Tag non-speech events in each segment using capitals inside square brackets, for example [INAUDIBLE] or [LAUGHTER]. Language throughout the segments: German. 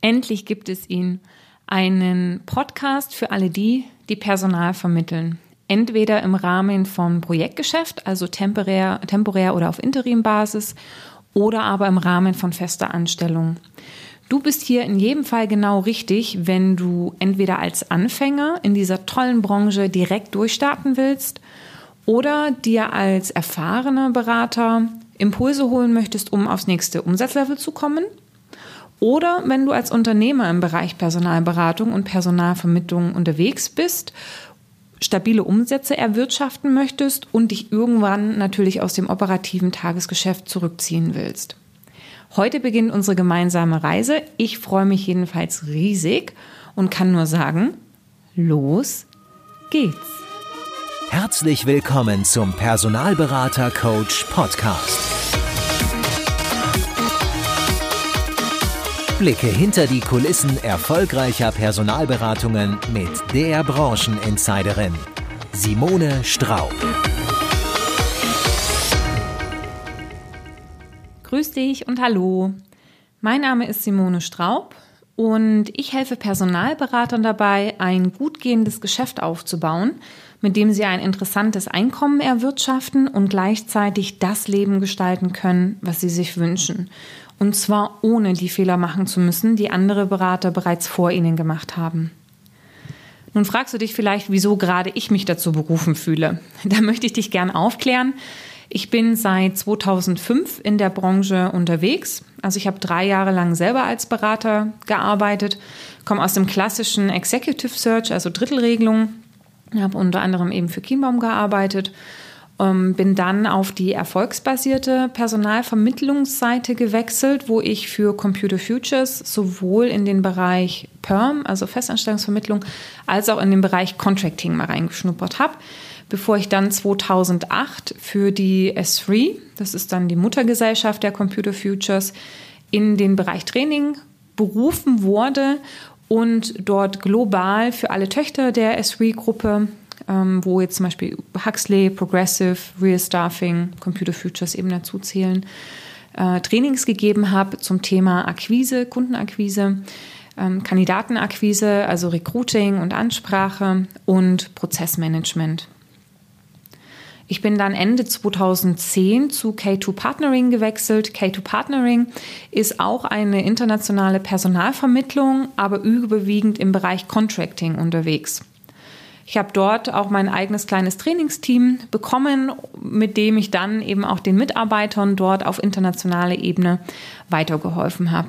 Endlich gibt es ihn. Einen Podcast für alle die, die Personal vermitteln. Entweder im Rahmen von Projektgeschäft, also temporär, temporär oder auf Interimbasis, oder aber im Rahmen von fester Anstellung. Du bist hier in jedem Fall genau richtig, wenn du entweder als Anfänger in dieser tollen Branche direkt durchstarten willst oder dir als erfahrener Berater Impulse holen möchtest, um aufs nächste Umsatzlevel zu kommen oder wenn du als Unternehmer im Bereich Personalberatung und Personalvermittlung unterwegs bist, stabile Umsätze erwirtschaften möchtest und dich irgendwann natürlich aus dem operativen Tagesgeschäft zurückziehen willst. Heute beginnt unsere gemeinsame Reise. Ich freue mich jedenfalls riesig und kann nur sagen, los geht's. Herzlich willkommen zum Personalberater Coach Podcast. Blicke hinter die Kulissen erfolgreicher Personalberatungen mit der Brancheninsiderin Simone Straub. Grüß dich und hallo. Mein Name ist Simone Straub und ich helfe Personalberatern dabei, ein gut gehendes Geschäft aufzubauen, mit dem sie ein interessantes Einkommen erwirtschaften und gleichzeitig das Leben gestalten können, was sie sich wünschen. Und zwar ohne die Fehler machen zu müssen, die andere Berater bereits vor ihnen gemacht haben. Nun fragst du dich vielleicht, wieso gerade ich mich dazu berufen fühle. Da möchte ich dich gern aufklären. Ich bin seit 2005 in der Branche unterwegs. Also ich habe drei Jahre lang selber als Berater gearbeitet, komme aus dem klassischen Executive Search, also Drittelregelung, habe unter anderem eben für Kienbaum gearbeitet ähm, bin dann auf die erfolgsbasierte Personalvermittlungsseite gewechselt, wo ich für Computer Futures sowohl in den Bereich Perm, also Festanstellungsvermittlung, als auch in den Bereich Contracting mal reingeschnuppert habe, bevor ich dann 2008 für die S3, das ist dann die Muttergesellschaft der Computer Futures, in den Bereich Training berufen wurde und dort global für alle Töchter der S3-Gruppe ähm, wo jetzt zum Beispiel Huxley, Progressive, Real Staffing, Computer Futures eben dazu zählen, äh, Trainings gegeben habe zum Thema Akquise, Kundenakquise, ähm, Kandidatenakquise, also Recruiting und Ansprache und Prozessmanagement. Ich bin dann Ende 2010 zu K2 Partnering gewechselt. K2 Partnering ist auch eine internationale Personalvermittlung, aber überwiegend im Bereich Contracting unterwegs. Ich habe dort auch mein eigenes kleines Trainingsteam bekommen, mit dem ich dann eben auch den Mitarbeitern dort auf internationaler Ebene weitergeholfen habe.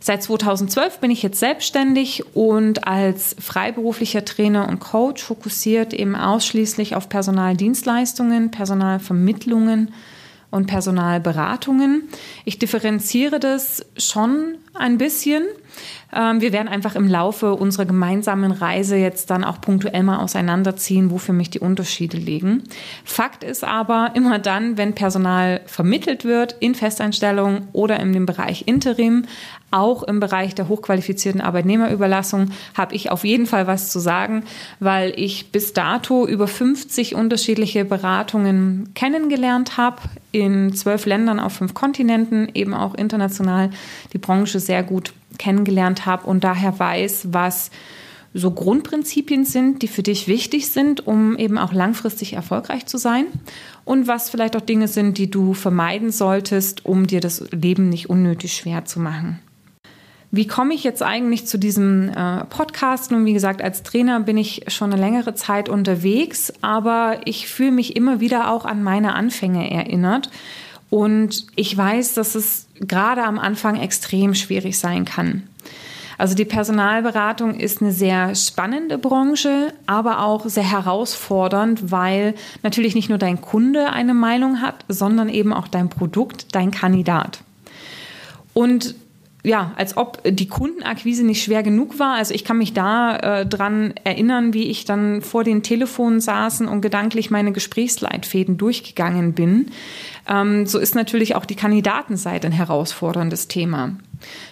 Seit 2012 bin ich jetzt selbstständig und als freiberuflicher Trainer und Coach fokussiert eben ausschließlich auf Personaldienstleistungen, Personalvermittlungen und Personalberatungen. Ich differenziere das schon ein bisschen. Ähm, wir werden einfach im Laufe unserer gemeinsamen Reise jetzt dann auch punktuell mal auseinanderziehen, wo für mich die Unterschiede liegen. Fakt ist aber, immer dann, wenn Personal vermittelt wird in Festeinstellungen oder in dem Bereich Interim, auch im Bereich der hochqualifizierten Arbeitnehmerüberlassung habe ich auf jeden Fall was zu sagen, weil ich bis dato über 50 unterschiedliche Beratungen kennengelernt habe, in zwölf Ländern auf fünf Kontinenten, eben auch international die Branche sehr gut kennengelernt habe und daher weiß, was so Grundprinzipien sind, die für dich wichtig sind, um eben auch langfristig erfolgreich zu sein und was vielleicht auch Dinge sind, die du vermeiden solltest, um dir das Leben nicht unnötig schwer zu machen. Wie komme ich jetzt eigentlich zu diesem äh, Podcast? Nun, wie gesagt, als Trainer bin ich schon eine längere Zeit unterwegs, aber ich fühle mich immer wieder auch an meine Anfänge erinnert. Und ich weiß, dass es gerade am Anfang extrem schwierig sein kann. Also die Personalberatung ist eine sehr spannende Branche, aber auch sehr herausfordernd, weil natürlich nicht nur dein Kunde eine Meinung hat, sondern eben auch dein Produkt, dein Kandidat. Und ja, als ob die Kundenakquise nicht schwer genug war. Also ich kann mich da äh, dran erinnern, wie ich dann vor den Telefonen saßen und gedanklich meine Gesprächsleitfäden durchgegangen bin. Ähm, so ist natürlich auch die Kandidatenseite ein herausforderndes Thema.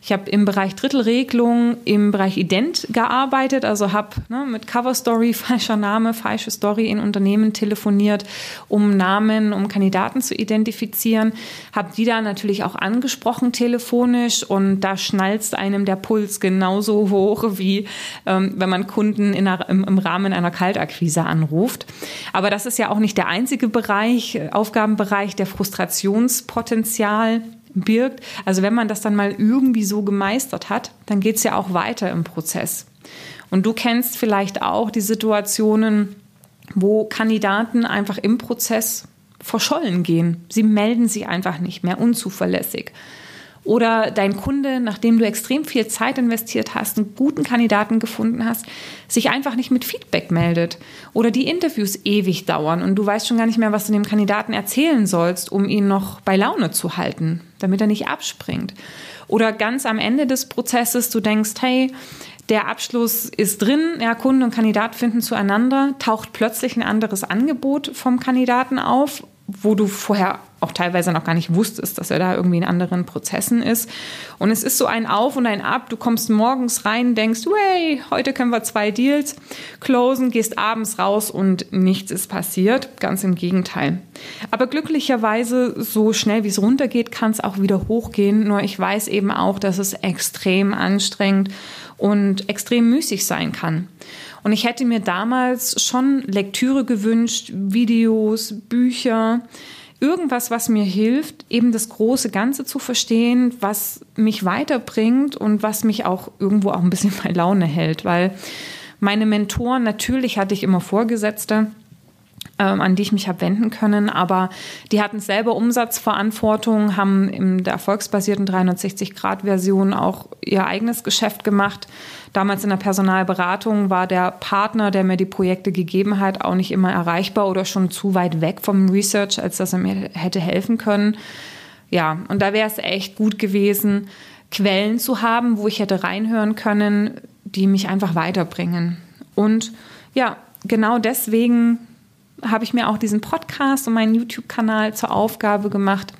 Ich habe im Bereich Drittelregelung, im Bereich Ident gearbeitet, also habe ne, mit Cover Story, [LAUGHS] falscher Name, falsche Story in Unternehmen telefoniert, um Namen, um Kandidaten zu identifizieren. Habe die da natürlich auch angesprochen telefonisch und da schnalzt einem der Puls genauso [LAUGHS] hoch, wie ähm, wenn man Kunden einer, im, im Rahmen einer Kaltakquise anruft. Aber das ist ja auch nicht der einzige Bereich, Aufgabenbereich, der Frustrationspotenzial birgt. Also wenn man das dann mal irgendwie so gemeistert hat, dann geht es ja auch weiter im Prozess. Und du kennst vielleicht auch die Situationen, wo Kandidaten einfach im Prozess verschollen gehen. Sie melden sich einfach nicht mehr unzuverlässig. Oder dein Kunde, nachdem du extrem viel Zeit investiert hast, einen guten Kandidaten gefunden hast, sich einfach nicht mit Feedback meldet. Oder die Interviews ewig dauern und du weißt schon gar nicht mehr, was du dem Kandidaten erzählen sollst, um ihn noch bei Laune zu halten, damit er nicht abspringt. Oder ganz am Ende des Prozesses, du denkst, hey, der Abschluss ist drin, ja, Kunde und Kandidat finden zueinander, taucht plötzlich ein anderes Angebot vom Kandidaten auf wo du vorher auch teilweise noch gar nicht wusstest, dass er da irgendwie in anderen Prozessen ist. Und es ist so ein Auf und ein Ab. Du kommst morgens rein, denkst, hey, heute können wir zwei Deals closen, gehst abends raus und nichts ist passiert. Ganz im Gegenteil. Aber glücklicherweise, so schnell wie es runtergeht, kann es auch wieder hochgehen. Nur ich weiß eben auch, dass es extrem anstrengend und extrem müßig sein kann. Und ich hätte mir damals schon Lektüre gewünscht, Videos, Bücher, irgendwas, was mir hilft, eben das große Ganze zu verstehen, was mich weiterbringt und was mich auch irgendwo auch ein bisschen [LAUGHS] bei Laune hält, weil meine Mentoren, natürlich hatte ich immer Vorgesetzte, an die ich mich habe wenden können. Aber die hatten selber Umsatzverantwortung, haben in der erfolgsbasierten 360-Grad-Version auch ihr eigenes Geschäft gemacht. Damals in der Personalberatung war der Partner, der mir die Projekte gegeben hat, auch nicht immer erreichbar oder schon zu weit weg vom Research, als dass er mir hätte helfen können. Ja, und da wäre es echt gut gewesen, Quellen zu haben, wo ich hätte reinhören können, die mich einfach weiterbringen. Und ja, genau deswegen habe ich mir auch diesen Podcast und meinen YouTube-Kanal zur Aufgabe gemacht,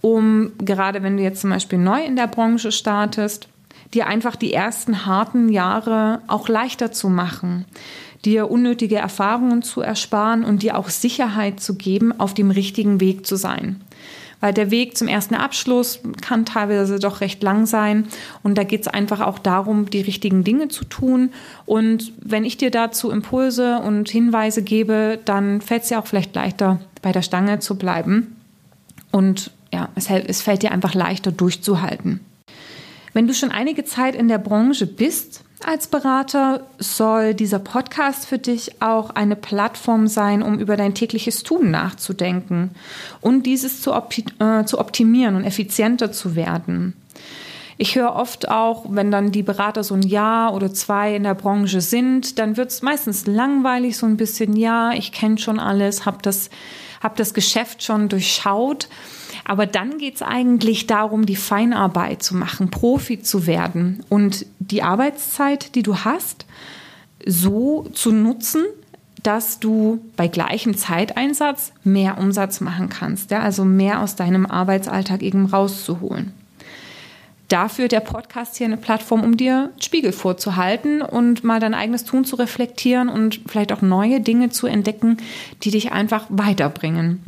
um gerade wenn du jetzt zum Beispiel neu in der Branche startest, dir einfach die ersten harten Jahre auch leichter zu machen, dir unnötige Erfahrungen zu ersparen und dir auch Sicherheit zu geben, auf dem richtigen Weg zu sein weil der Weg zum ersten Abschluss kann teilweise doch recht lang sein. Und da geht es einfach auch darum, die richtigen Dinge zu tun. Und wenn ich dir dazu Impulse und Hinweise gebe, dann fällt es dir auch vielleicht leichter, bei der Stange zu bleiben. Und ja, es, es fällt dir einfach leichter durchzuhalten. Wenn du schon einige Zeit in der Branche bist, als Berater soll dieser Podcast für dich auch eine Plattform sein, um über dein tägliches Tun nachzudenken und dieses zu, opti äh, zu optimieren und effizienter zu werden. Ich höre oft auch, wenn dann die Berater so ein Jahr oder zwei in der Branche sind, dann wird es meistens langweilig, so ein bisschen, ja, ich kenne schon alles, habe das, hab das Geschäft schon durchschaut. Aber dann geht es eigentlich darum, die Feinarbeit zu machen, Profi zu werden und die Arbeitszeit, die du hast, so zu nutzen, dass du bei gleichem Zeiteinsatz mehr Umsatz machen kannst, ja, also mehr aus deinem Arbeitsalltag eben rauszuholen. Dafür der Podcast hier eine Plattform, um dir Spiegel vorzuhalten und mal dein eigenes Tun zu reflektieren und vielleicht auch neue Dinge zu entdecken, die dich einfach weiterbringen.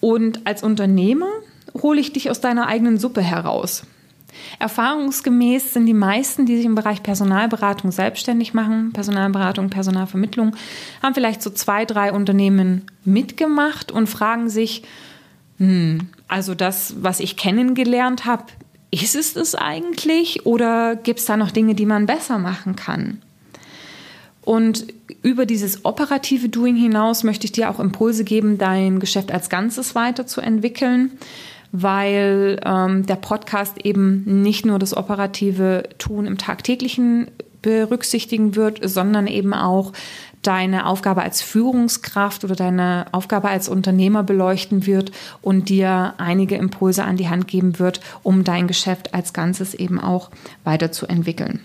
Und als Unternehmer hole ich dich aus deiner eigenen Suppe heraus. Erfahrungsgemäß sind die meisten, die sich im Bereich Personalberatung selbstständig machen, Personalberatung, Personalvermittlung, haben vielleicht so zwei, drei Unternehmen mitgemacht und fragen sich, hm, also das, was ich kennengelernt habe, ist es das eigentlich oder gibt es da noch Dinge, die man besser machen kann? Und über dieses operative Doing hinaus möchte ich dir auch Impulse geben, dein Geschäft als Ganzes weiterzuentwickeln, weil ähm, der Podcast eben nicht nur das operative Tun im tagtäglichen berücksichtigen wird, sondern eben auch deine Aufgabe als Führungskraft oder deine Aufgabe als Unternehmer beleuchten wird und dir einige Impulse an die Hand geben wird, um dein Geschäft als Ganzes eben auch weiterzuentwickeln.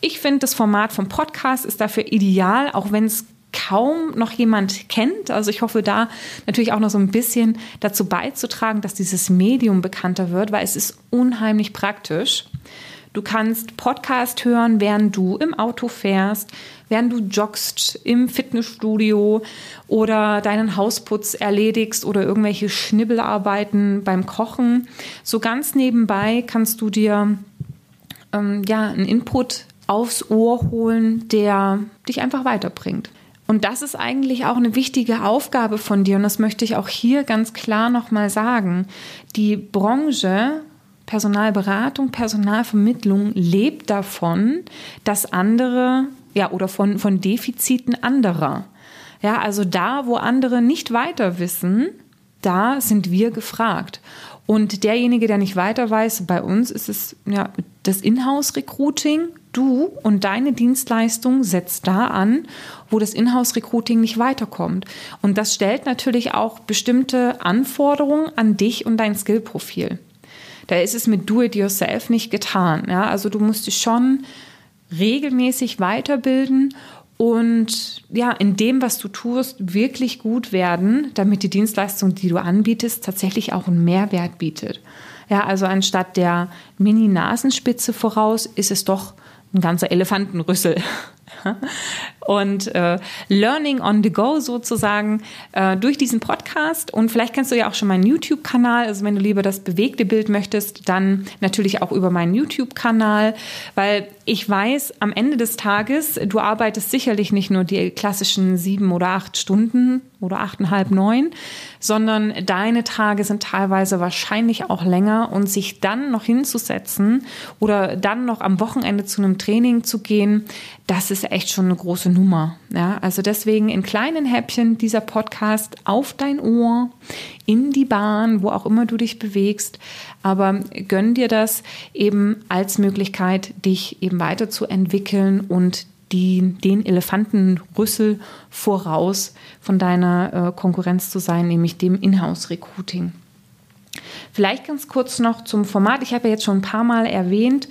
Ich finde, das Format vom Podcast ist dafür ideal, auch wenn es kaum noch jemand kennt. Also ich hoffe da natürlich auch noch so ein bisschen dazu beizutragen, dass dieses Medium bekannter wird, weil es ist unheimlich praktisch. Du kannst Podcast hören, während du im Auto fährst, während du joggst im Fitnessstudio oder deinen Hausputz erledigst oder irgendwelche Schnibbelarbeiten beim Kochen. So ganz nebenbei kannst du dir ähm, ja einen Input aufs Ohr holen, der dich einfach weiterbringt. Und das ist eigentlich auch eine wichtige Aufgabe von dir. Und das möchte ich auch hier ganz klar nochmal sagen. Die Branche Personalberatung, Personalvermittlung lebt davon, dass andere, ja, oder von, von Defiziten anderer. Ja, also da, wo andere nicht weiter wissen, da sind wir gefragt. Und derjenige, der nicht weiter weiß, bei uns ist es ja das Inhouse-Recruiting. Du und deine Dienstleistung setzt da an, wo das Inhouse-Recruiting nicht weiterkommt. Und das stellt natürlich auch bestimmte Anforderungen an dich und dein Skillprofil. Da ist es mit Do-it-yourself nicht getan. Ja? Also du musst dich schon regelmäßig weiterbilden und ja, in dem, was du tust, wirklich gut werden, damit die Dienstleistung, die du anbietest, tatsächlich auch einen Mehrwert bietet. Ja, also anstatt der Mini-Nasenspitze voraus, ist es doch ein ganzer Elefantenrüssel. [LAUGHS] und äh, Learning on the Go sozusagen äh, durch diesen Podcast. Und vielleicht kennst du ja auch schon meinen YouTube-Kanal. Also wenn du lieber das bewegte Bild möchtest, dann natürlich auch über meinen YouTube-Kanal, weil ich weiß, am Ende des Tages, du arbeitest sicherlich nicht nur die klassischen sieben oder acht Stunden oder achteinhalb, neun, sondern deine Tage sind teilweise wahrscheinlich auch länger und sich dann noch hinzusetzen oder dann noch am Wochenende zu einem Training zu gehen, das ist echt schon eine große Nummer. Ja, also deswegen in kleinen Häppchen dieser Podcast auf dein Ohr, in die Bahn, wo auch immer du dich bewegst. Aber gönn dir das eben als Möglichkeit, dich eben weiterzuentwickeln und die, den Elefantenrüssel voraus von deiner äh, Konkurrenz zu sein, nämlich dem Inhouse-Recruiting. Vielleicht ganz kurz noch zum Format. Ich habe ja jetzt schon ein paar Mal erwähnt,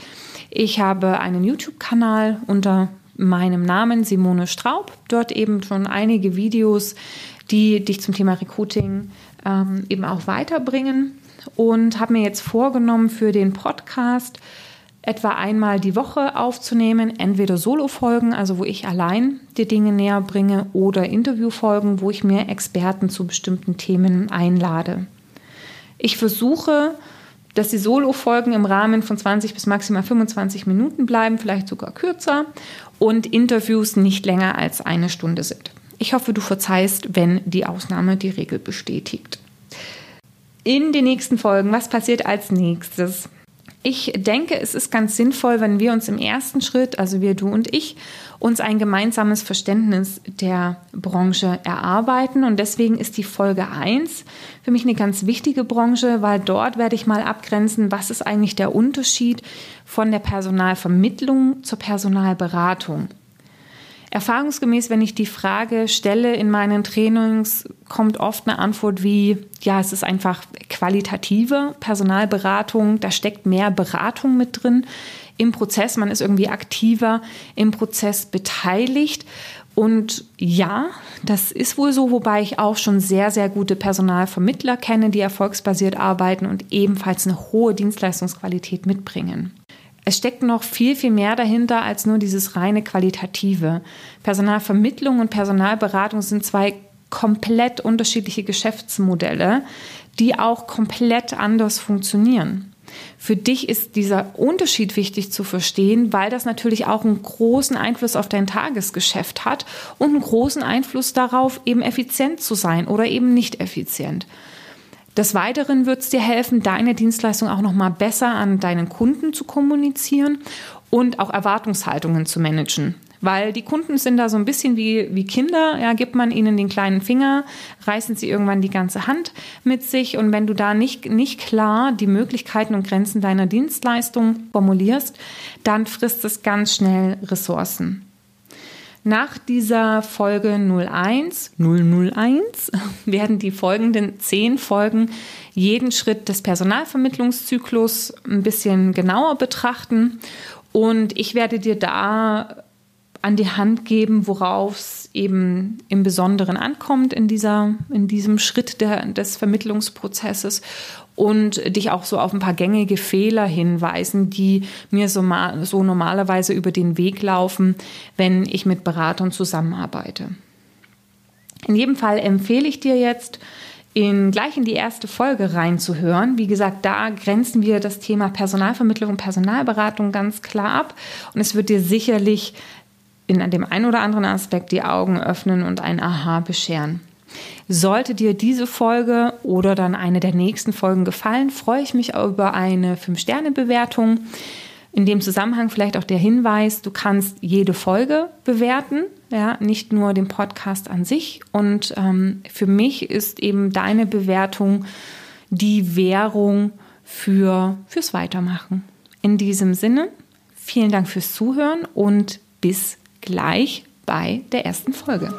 ich habe einen YouTube-Kanal unter meinem Namen Simone Straub. Dort eben schon einige Videos, die dich zum Thema Recruiting ähm, eben auch weiterbringen. Und habe mir jetzt vorgenommen für den Podcast etwa einmal die Woche aufzunehmen, entweder Solo-Folgen, also wo ich allein die Dinge näher bringe, oder Interviewfolgen, wo ich mir Experten zu bestimmten Themen einlade. Ich versuche, dass die Solo-Folgen im Rahmen von 20 bis maximal 25 Minuten bleiben, vielleicht sogar kürzer, und Interviews nicht länger als eine Stunde sind. Ich hoffe, du verzeihst, wenn die Ausnahme die Regel bestätigt. In den nächsten Folgen, was passiert als nächstes? Ich denke, es ist ganz sinnvoll, wenn wir uns im ersten Schritt, also wir, du und ich, uns ein gemeinsames Verständnis der Branche erarbeiten. Und deswegen ist die Folge 1 für mich eine ganz wichtige Branche, weil dort werde ich mal abgrenzen, was ist eigentlich der Unterschied von der Personalvermittlung zur Personalberatung. Erfahrungsgemäß, wenn ich die Frage stelle in meinen Trainings, kommt oft eine Antwort wie, ja, es ist einfach qualitative Personalberatung, da steckt mehr Beratung mit drin im Prozess, man ist irgendwie aktiver im Prozess beteiligt. Und ja, das ist wohl so, wobei ich auch schon sehr, sehr gute Personalvermittler kenne, die erfolgsbasiert arbeiten und ebenfalls eine hohe Dienstleistungsqualität mitbringen. Es steckt noch viel, viel mehr dahinter als nur dieses reine Qualitative. Personalvermittlung und Personalberatung sind zwei komplett unterschiedliche Geschäftsmodelle, die auch komplett anders funktionieren. Für dich ist dieser Unterschied wichtig zu verstehen, weil das natürlich auch einen großen Einfluss auf dein Tagesgeschäft hat und einen großen Einfluss darauf, eben effizient zu sein oder eben nicht effizient. Des Weiteren wird es dir helfen, deine Dienstleistung auch noch mal besser an deinen Kunden zu kommunizieren und auch Erwartungshaltungen zu managen. Weil die Kunden sind da so ein bisschen wie, wie Kinder. Ja, gibt man ihnen den kleinen Finger, reißen sie irgendwann die ganze Hand mit sich. Und wenn du da nicht, nicht klar die Möglichkeiten und Grenzen deiner Dienstleistung formulierst, dann frisst es ganz schnell Ressourcen. Nach dieser Folge 01, 001 [LAUGHS] werden die folgenden zehn Folgen jeden Schritt des Personalvermittlungszyklus ein bisschen genauer betrachten. Und ich werde dir da an die Hand geben, worauf es eben im Besonderen ankommt in, dieser, in diesem Schritt der, des Vermittlungsprozesses und dich auch so auf ein paar gängige Fehler hinweisen, die mir so, so normalerweise über den Weg laufen, wenn ich mit Beratern zusammenarbeite. In jedem Fall empfehle ich dir jetzt, in, gleich in die erste Folge reinzuhören. Wie gesagt, da grenzen wir das Thema Personalvermittlung und Personalberatung ganz klar ab. Und es wird dir sicherlich in dem einen oder anderen Aspekt die Augen öffnen und ein Aha bescheren. Sollte dir diese Folge oder dann eine der nächsten Folgen gefallen, freue ich mich über eine 5-Sterne-Bewertung. In dem Zusammenhang vielleicht auch der Hinweis, du kannst jede Folge bewerten, ja, nicht nur den Podcast an sich. Und ähm, für mich ist eben deine Bewertung die Währung für, fürs Weitermachen. In diesem Sinne, vielen Dank fürs Zuhören und bis gleich bei der ersten Folge.